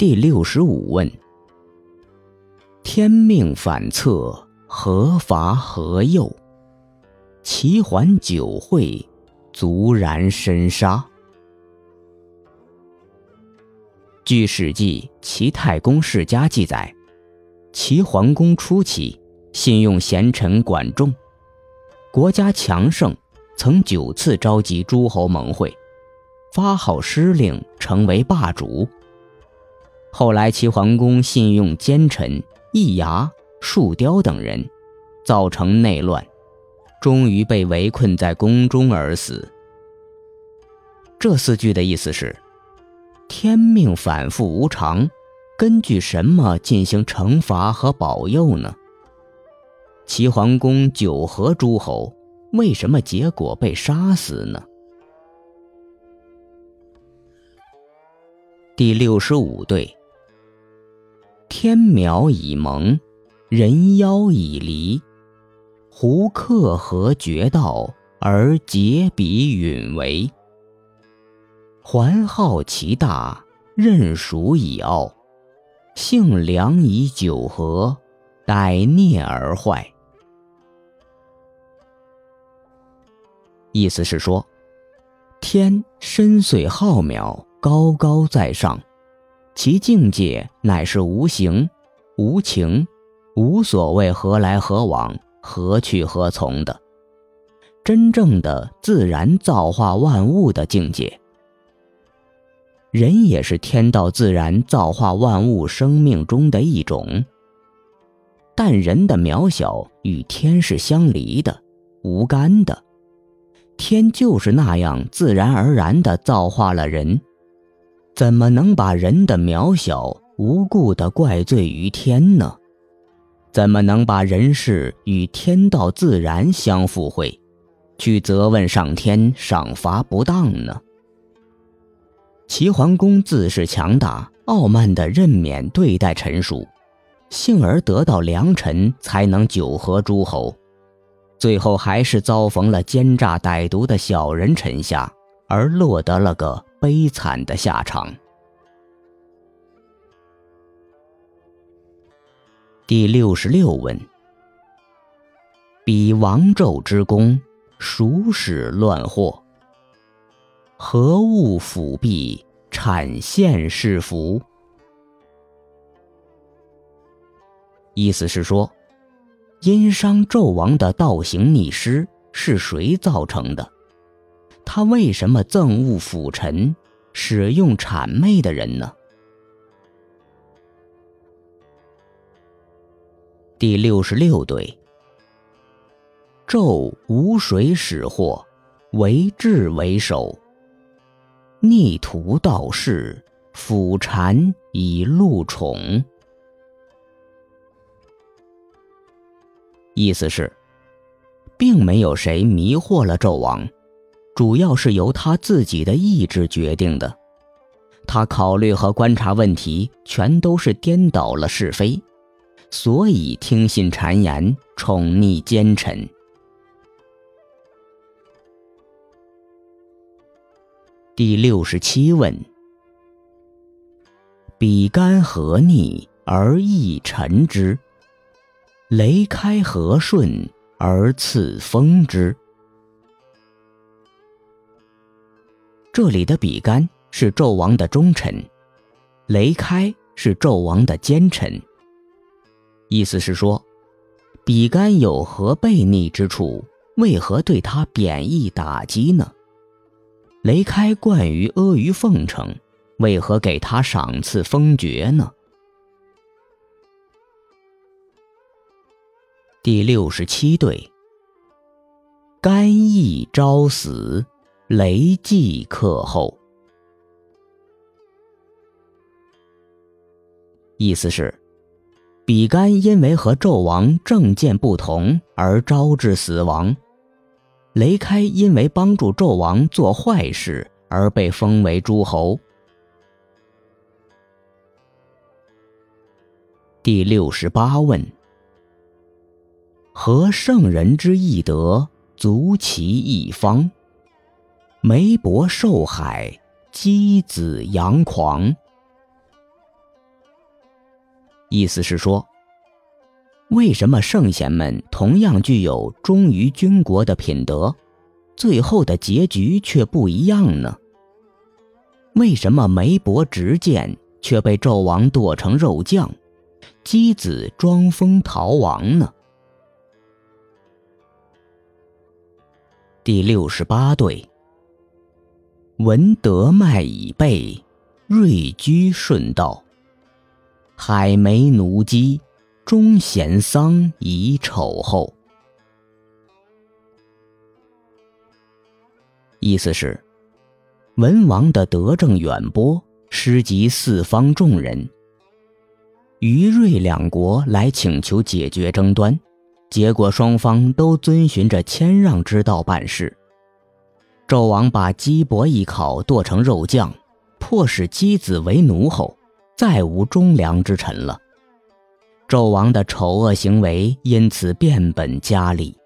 第六十五问：天命反侧，何伐何佑？齐桓九会，卒然身杀。据《史记·齐太公世家》记载，齐桓公初期信用贤臣管仲，国家强盛，曾九次召集诸侯盟会，发号施令，成为霸主。后来，齐桓公信用奸臣易牙、树雕等人，造成内乱，终于被围困在宫中而死。这四句的意思是：天命反复无常，根据什么进行惩罚和保佑呢？齐桓公九合诸侯，为什么结果被杀死呢？第六十五对。天苗已萌，人妖已离。胡克何绝道而结彼允为？环浩其大，任属以傲。性良以久和，逮孽而坏。意思是说，天深邃浩渺，高高在上。其境界乃是无形、无情、无所谓何来何往、何去何从的，真正的自然造化万物的境界。人也是天道自然造化万物生命中的一种，但人的渺小与天是相离的、无干的。天就是那样自然而然地造化了人。怎么能把人的渺小无故的怪罪于天呢？怎么能把人事与天道自然相附会，去责问上天赏罚不当呢？齐桓公自恃强大，傲慢地任免对待臣属，幸而得到良臣，才能九合诸侯，最后还是遭逢了奸诈歹毒的小人臣下，而落得了个。悲惨的下场。第六十六问：比王纣之功，孰使乱祸？何物辅弼，产现是福？意思是说，殷商纣王的倒行逆施是谁造成的？他为什么憎恶辅臣，使用谄媚的人呢？第六十六对。纣无水使祸，为智为首。逆徒道士，辅禅以禄宠。意思是，并没有谁迷惑了纣王。主要是由他自己的意志决定的，他考虑和观察问题全都是颠倒了是非，所以听信谗言，宠溺奸臣。第六十七问：比干何逆而益臣之？雷开何顺而赐封之？这里的比干是纣王的忠臣，雷开是纣王的奸臣。意思是说，比干有何悖逆之处？为何对他贬义打击呢？雷开惯于阿谀奉承，为何给他赏赐封爵呢？第六十七对，干邑招死。雷祭克后，意思是，比干因为和纣王政见不同而招致死亡，雷开因为帮助纣王做坏事而被封为诸侯。第六十八问：何圣人之义德，足其一方？梅伯受海，箕子扬狂。意思是说，为什么圣贤们同样具有忠于君国的品德，最后的结局却不一样呢？为什么梅伯执剑却被纣王剁成肉酱，箕子装疯逃亡呢？第六十八对。闻德迈以备，锐居顺道。海梅奴姬，忠贤丧以丑后。意思是，文王的德政远播，施及四方众人。于瑞两国来请求解决争端，结果双方都遵循着谦让之道办事。纣王把姬伯一考剁成肉酱，迫使姬子为奴后，再无忠良之臣了。纣王的丑恶行为因此变本加厉。